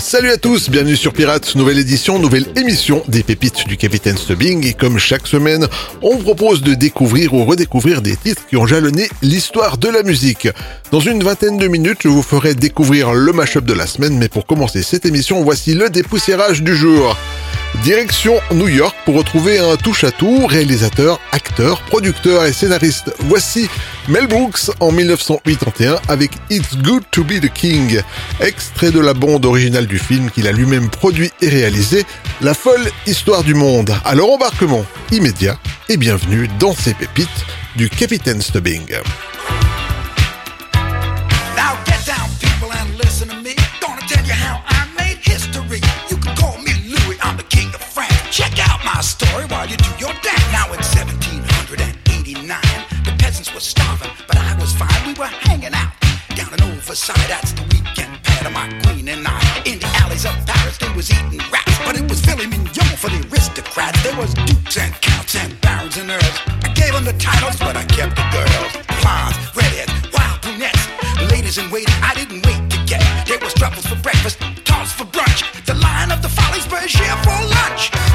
Salut à tous, bienvenue sur Pirates, nouvelle édition, nouvelle émission des pépites du Capitaine Stubbing et comme chaque semaine, on propose de découvrir ou redécouvrir des titres qui ont jalonné l'histoire de la musique. Dans une vingtaine de minutes, je vous ferai découvrir le mashup de la semaine, mais pour commencer cette émission, voici le dépoussiérage du jour. Direction New York pour retrouver un touche-à-tout, réalisateur, acteur, producteur et scénariste. Voici Mel Brooks en 1981 avec It's Good to Be the King, extrait de la bande originale du film qu'il a lui-même produit et réalisé, La folle histoire du monde. Alors embarquement immédiat et bienvenue dans ces pépites du Capitaine Stubbing. Peasants were starving, but I was fine. We were hanging out down in Overside. That's the weekend pad of my queen and I. In the alleys of Paris, they was eating rats, but it was Philly Mignon for the aristocrats. There was dukes and counts and barons and earls. I gave them the titles, but I kept the girls. Blondes, redheads, wild brunettes, ladies in waiting. I didn't wait to get. There was truffles for breakfast, tarts for brunch. The line of the follies, Berger for lunch.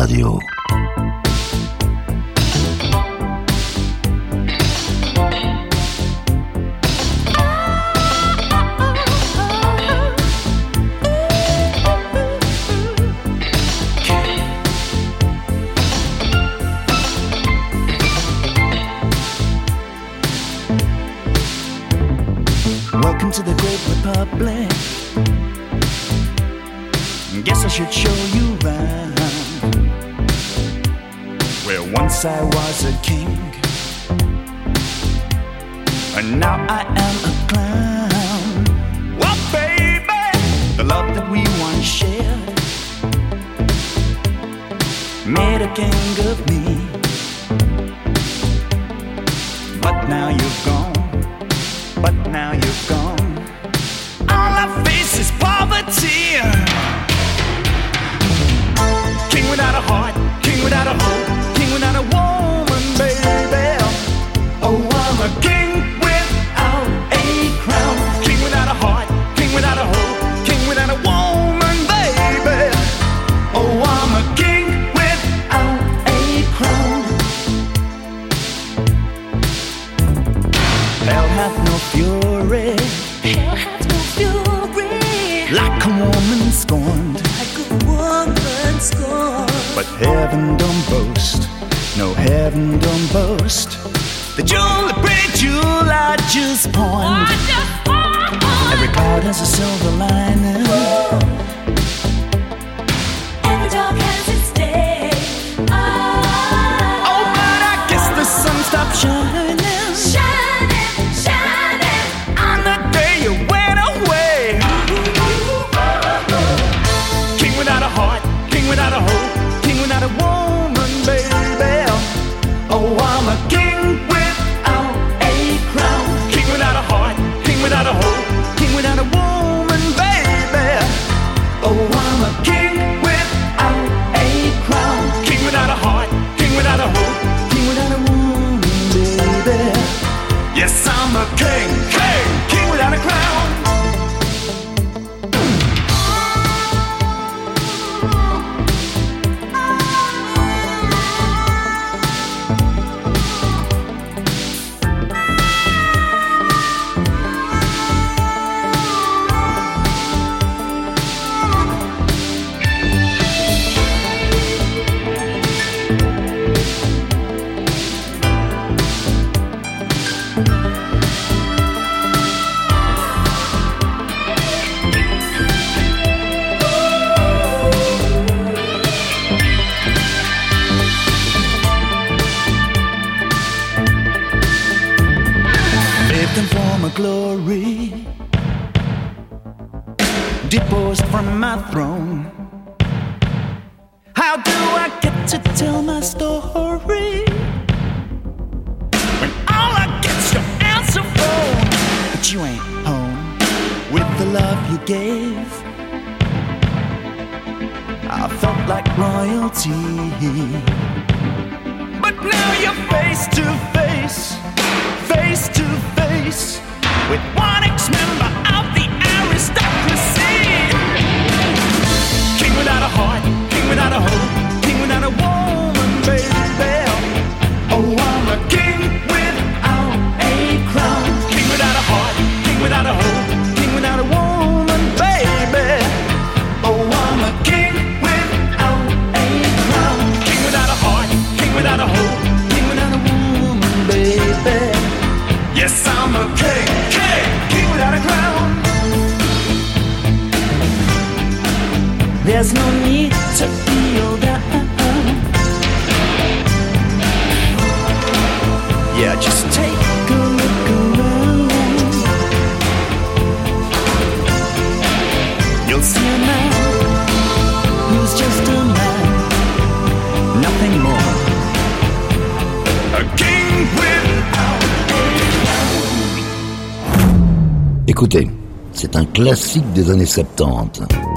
Radio. scorned. But heaven don't boast, no heaven don't boast. The jewel, the pretty jewel I just pawned. Every cloud has a silver lining. You ain't home with the love you gave. I felt like royalty. But now you're face to face, face to face with one ex member of the aristocracy. King without a heart, king without a hope. There's no need to feel down. Yeah, just take a look around. You'll see a man who's just a man, nothing more. A king without Écoutez, c'est un classique des années 70.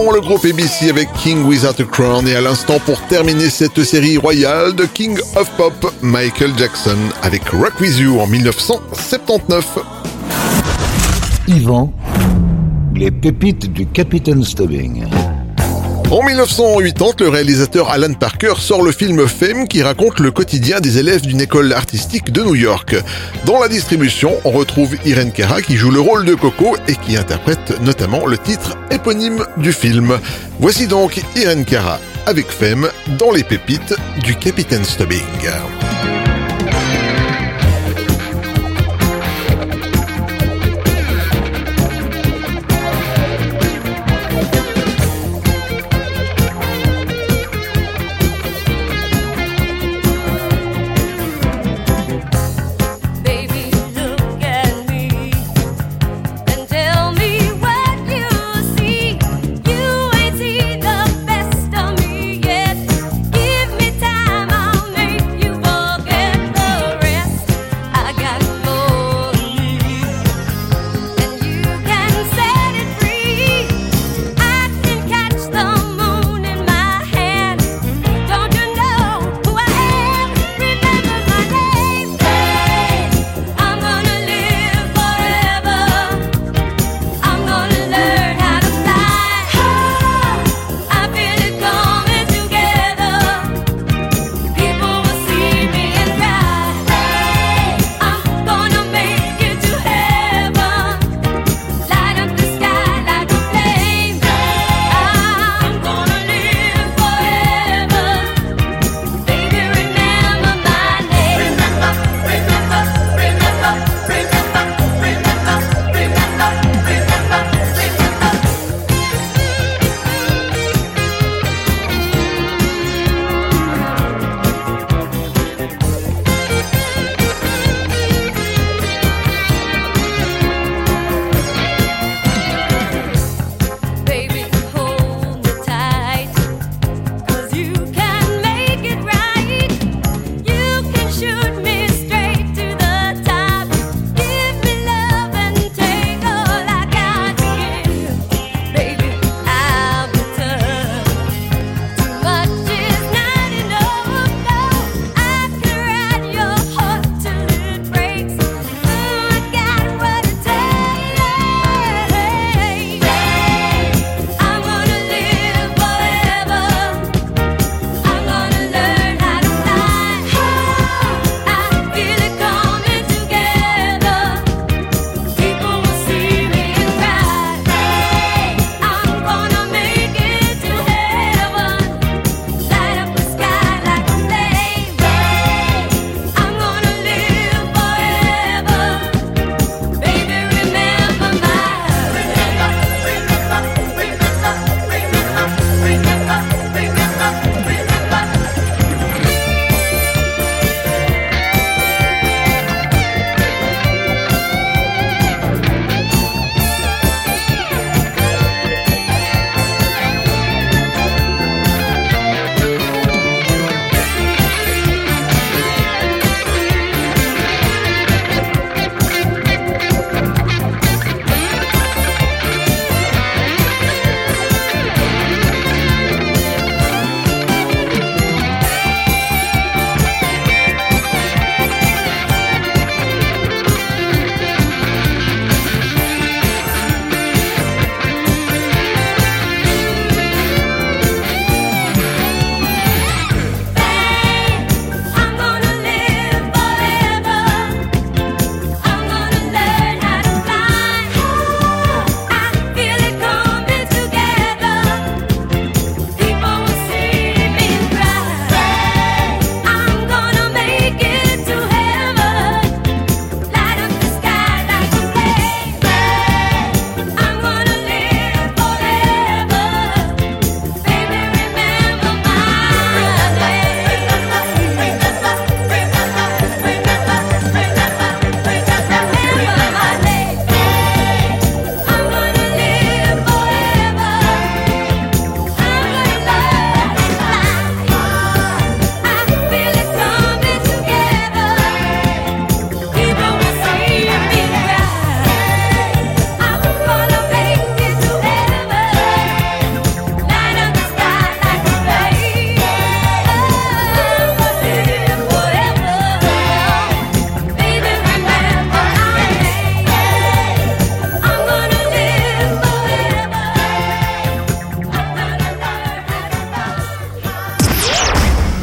Le groupe ABC avec King Without a Crown et à l'instant pour terminer cette série royale de King of Pop, Michael Jackson avec Rock With You en 1979. Yvan, les pépites du Capitaine Stubbing. En 1980, le réalisateur Alan Parker sort le film Fame qui raconte le quotidien des élèves d'une école artistique de New York. Dans la distribution, on retrouve Irene Cara qui joue le rôle de Coco et qui interprète notamment le titre éponyme du film. Voici donc Irene Cara avec Fame dans les pépites du Capitaine Stubbing.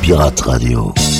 Pirate Radio.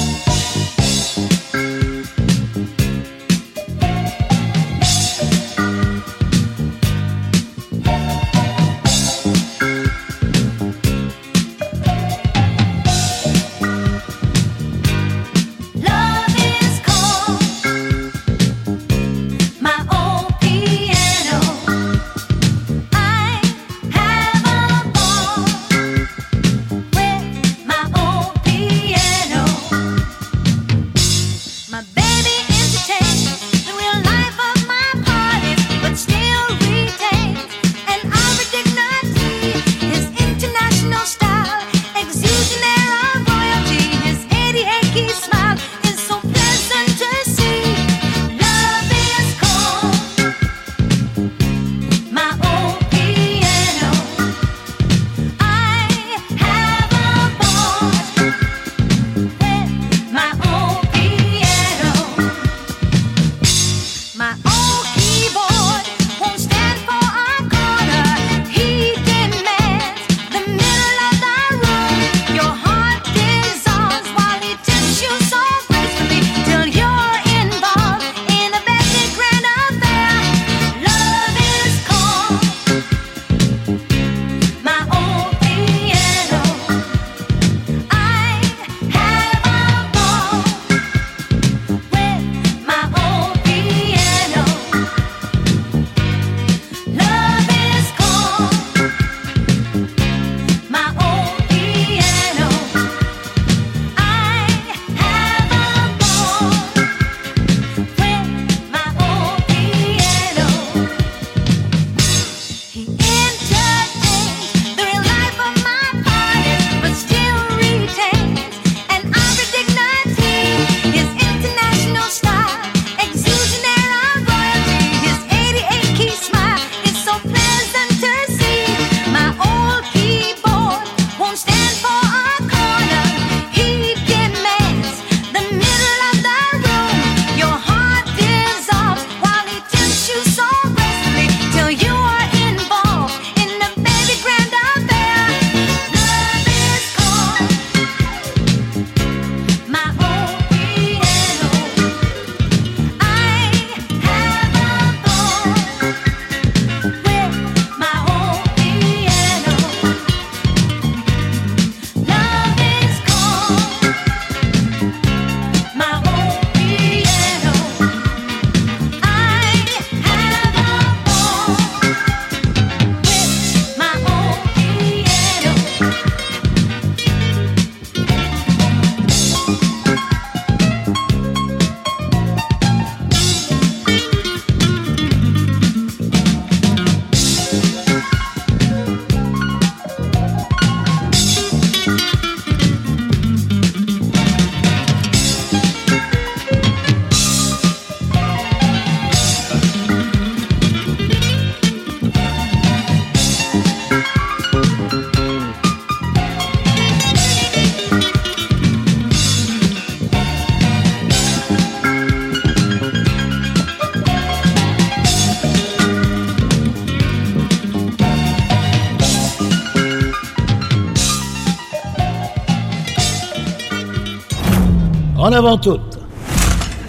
En avant toute.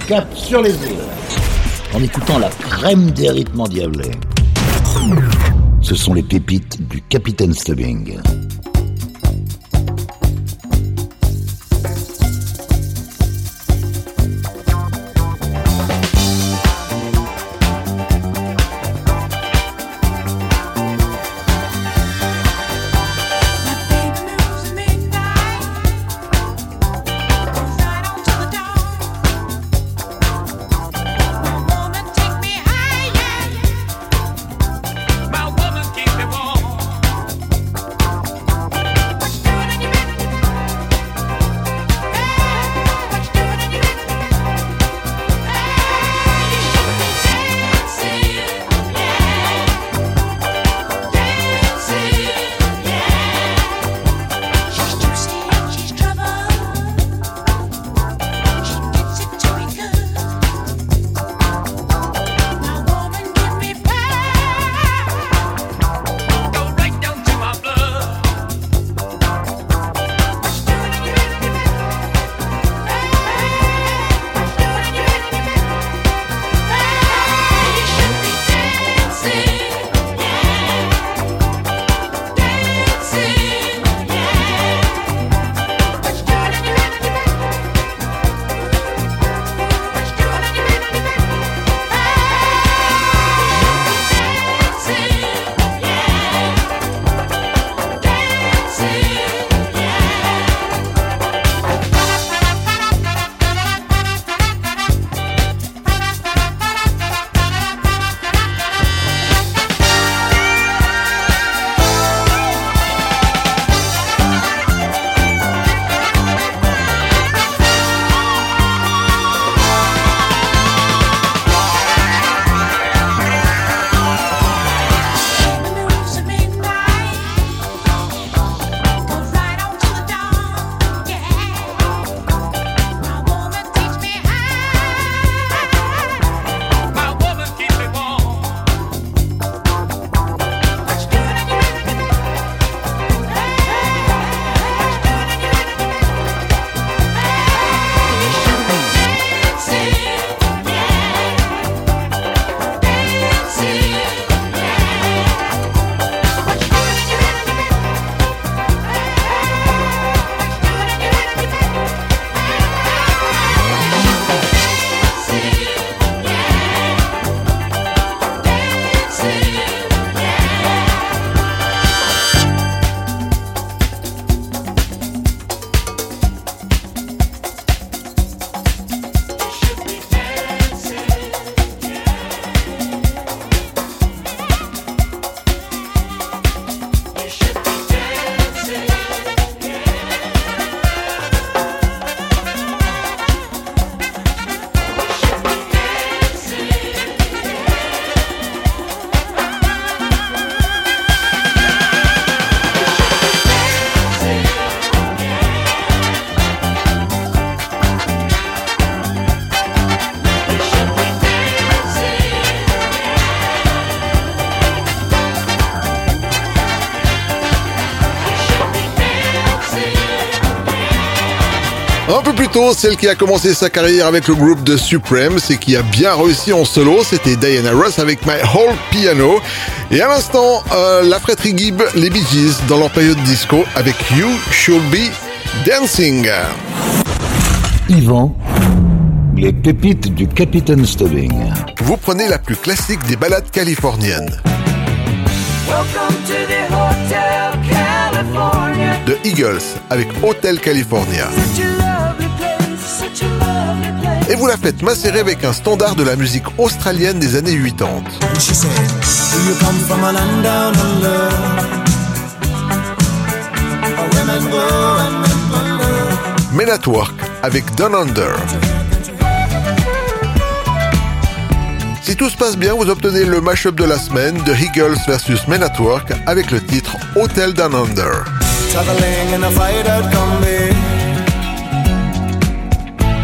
Cap sur les îles. En écoutant la crème des rythmes endiablés. Ce sont les pépites du Capitaine Stubbing. Celle qui a commencé sa carrière avec le groupe de Supremes et qui a bien réussi en solo, c'était Diana Ross avec My Whole Piano. Et à l'instant, euh, la fratrie Gibb, les Bee Gees, dans leur période disco avec You Should Be Dancing. Yvan, les pépites du Capitaine Stubbing. Vous prenez la plus classique des ballades californiennes. Welcome to the Hotel California. The Eagles avec Hotel California. Et vous la faites macérer avec un standard de la musique australienne des années 80. She said, Do you come from a land down under? Where women go and men at Work avec Down Under. Si tout se passe bien, vous obtenez le mashup de la semaine de Eagles versus Men at Work avec le titre Hotel Down Under.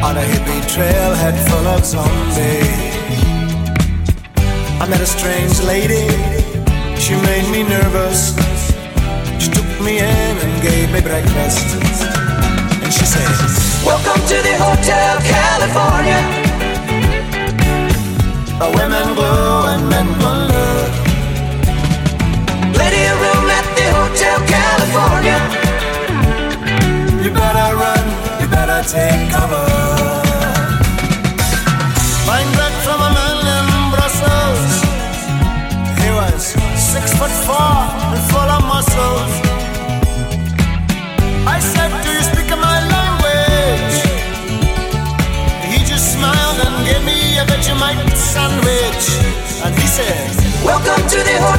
On a hippie trailhead full of zombies I met a strange lady She made me nervous She took me in and gave me breakfast And she said Welcome to the Hotel California. The women glow and men wonder Plenty of room at the Hotel California. You better run, you better take cover.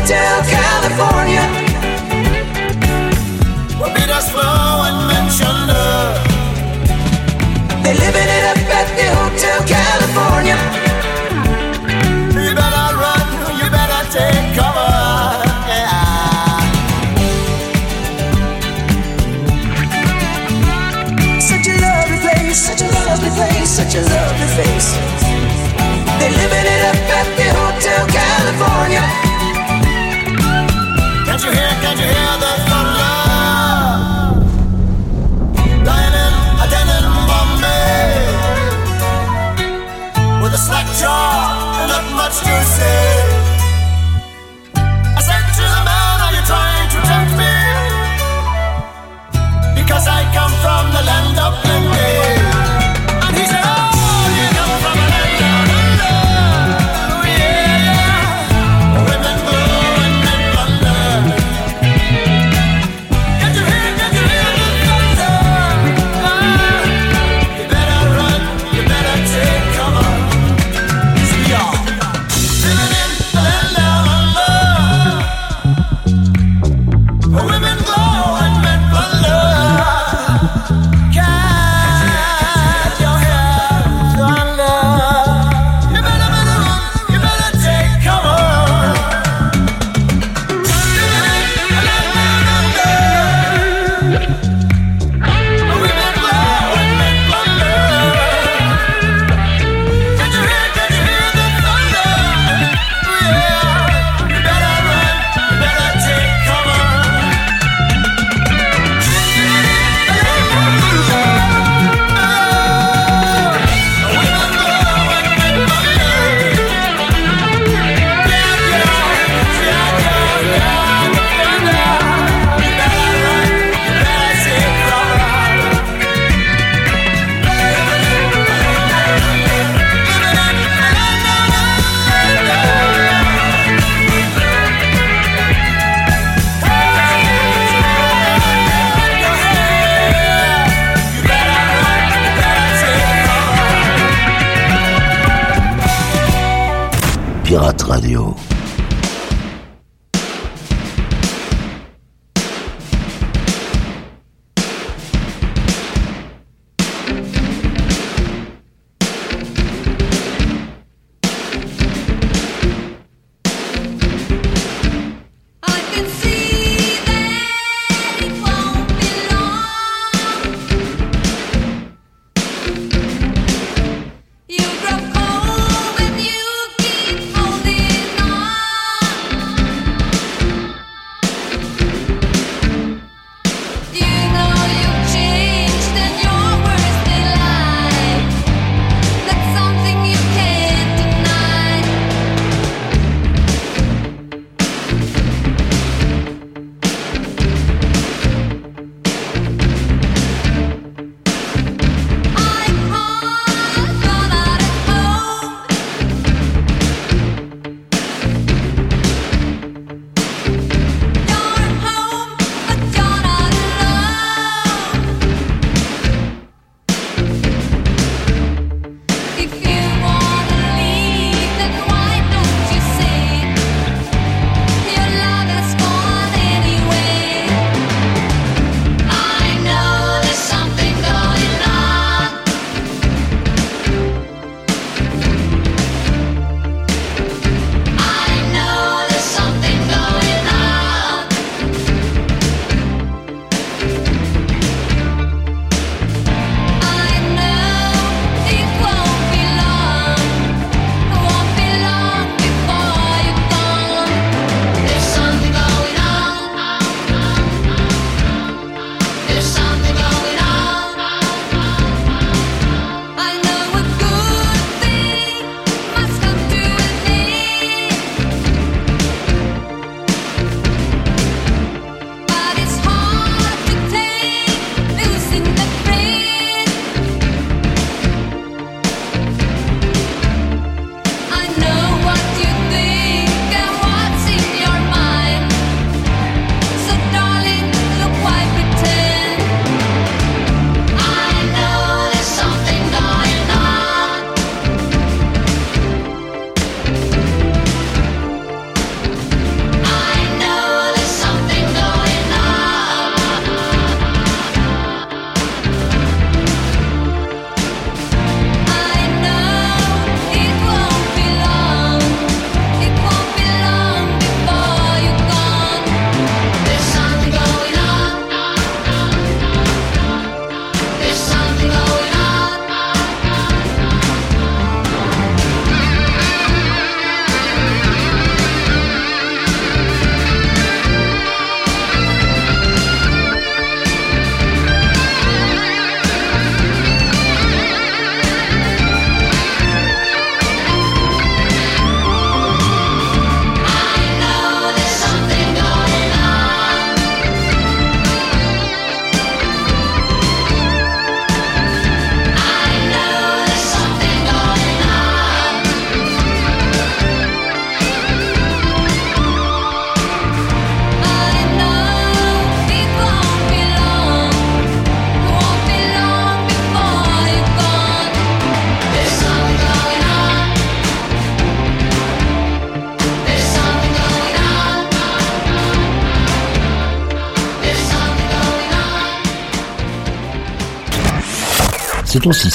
Hotel California. Well, beat us flow and mention her. They living it up at the Hotel California. You better run, you better take cover. Yeah. Such a lovely place, such a lovely place, such a lovely face. They living it up at the Hotel California.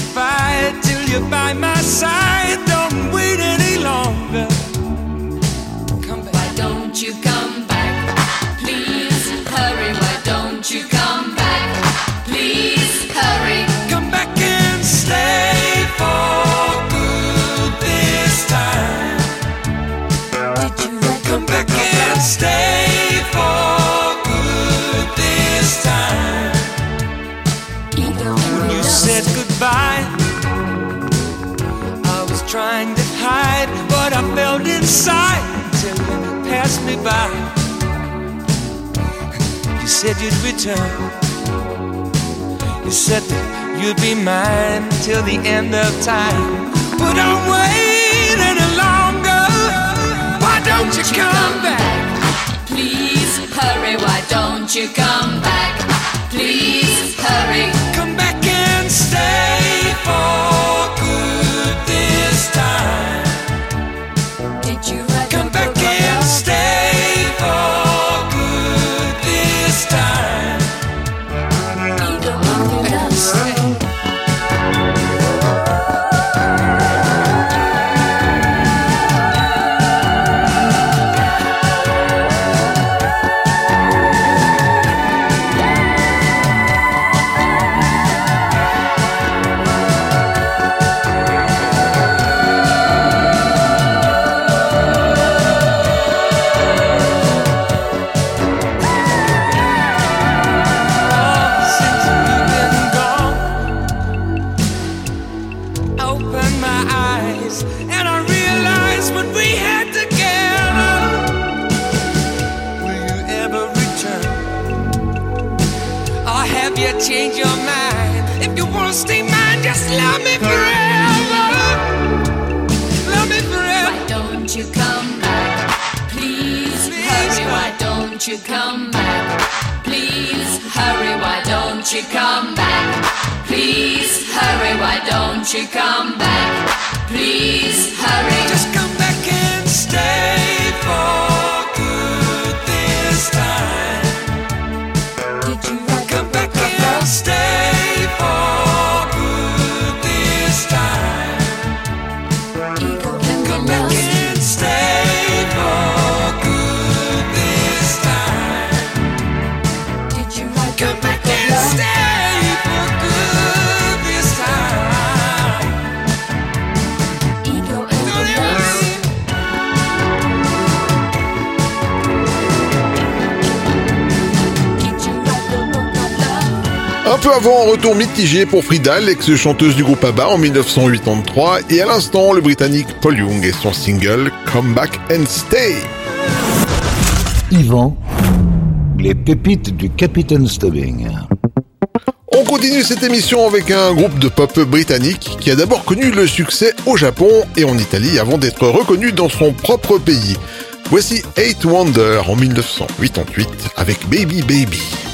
Satisfied till you're by my side. Don't wait any longer. Come back. Why don't you come inside until you passed me by. You said you'd return. You said that you'd be mine till the end of time. But I'm waiting any longer. Why don't you come back? Please hurry. Why don't you come back? Please hurry. Come back and stay for you changed your mind? If you wanna stay mine, just love me forever. Love me forever. Why don't you come back? Please hurry. Why don't you come back? Please hurry. Why don't you come back? Please hurry. Why don't you come back? Please hurry. Just come back and stay peu avant, un retour mitigé pour Frida, l'ex-chanteuse du groupe ABBA en 1983, et à l'instant, le britannique Paul Young et son single Come Back and Stay. Yvan, les pépites du Capitaine Stubbing. On continue cette émission avec un groupe de pop britannique qui a d'abord connu le succès au Japon et en Italie avant d'être reconnu dans son propre pays. Voici Eight Wonder en 1988 avec Baby Baby.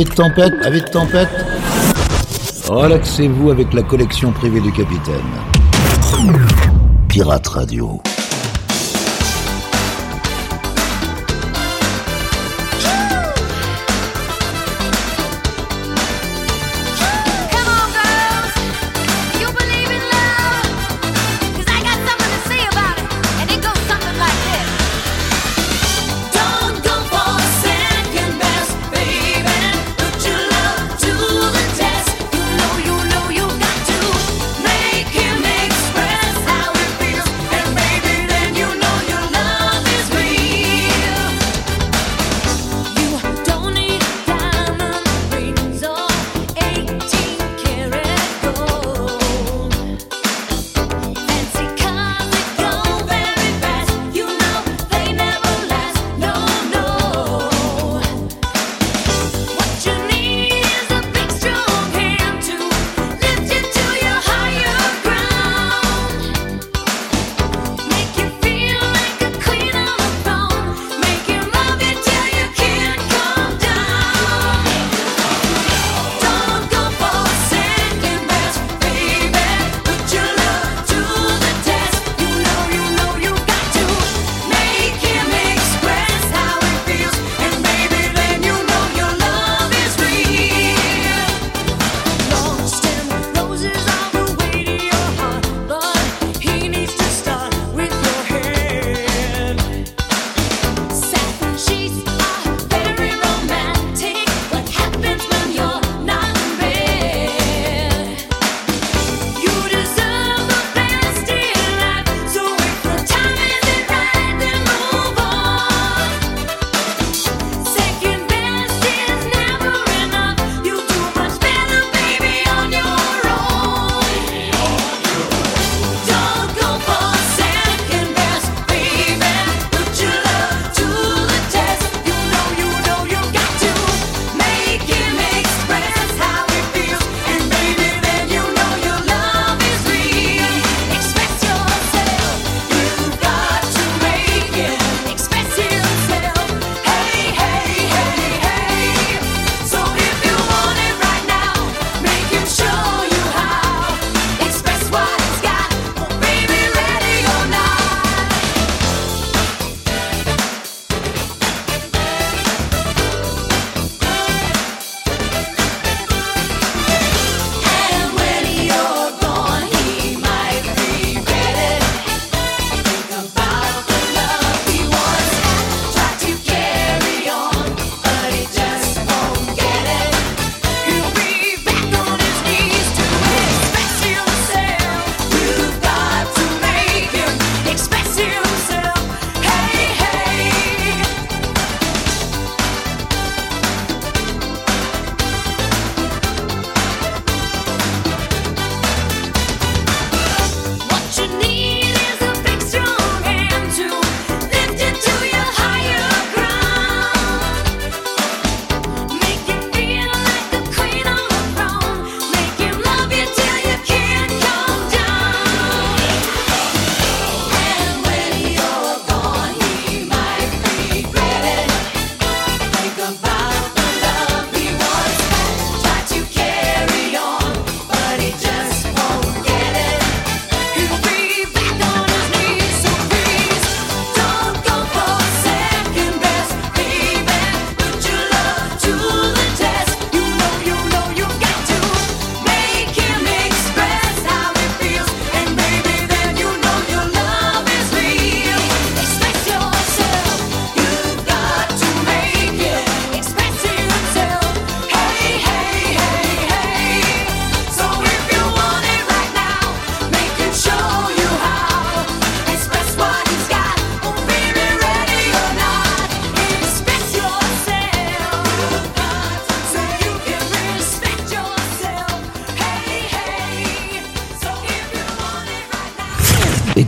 Avis de tempête, avis de tempête. Relaxez-vous avec la collection privée du capitaine. Pirate Radio.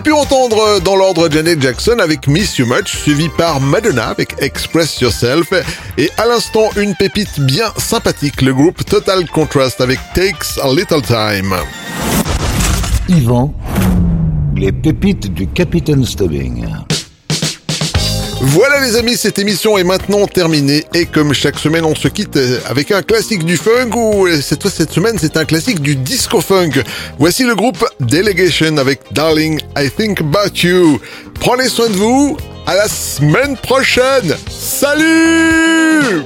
avez pu entendre euh, dans l'ordre Janet Jackson avec Miss You Much, suivi par Madonna avec Express Yourself, et à l'instant une pépite bien sympathique, le groupe Total Contrast avec Takes a Little Time. Yvan, les pépites du Capitaine Stubbing. Voilà les amis, cette émission est maintenant terminée et comme chaque semaine on se quitte euh, avec un classique du funk ou euh, cette, cette semaine c'est un classique du disco funk. Voici le groupe Delegation avec Darling I Think About You. Prenez soin de vous, à la semaine prochaine. Salut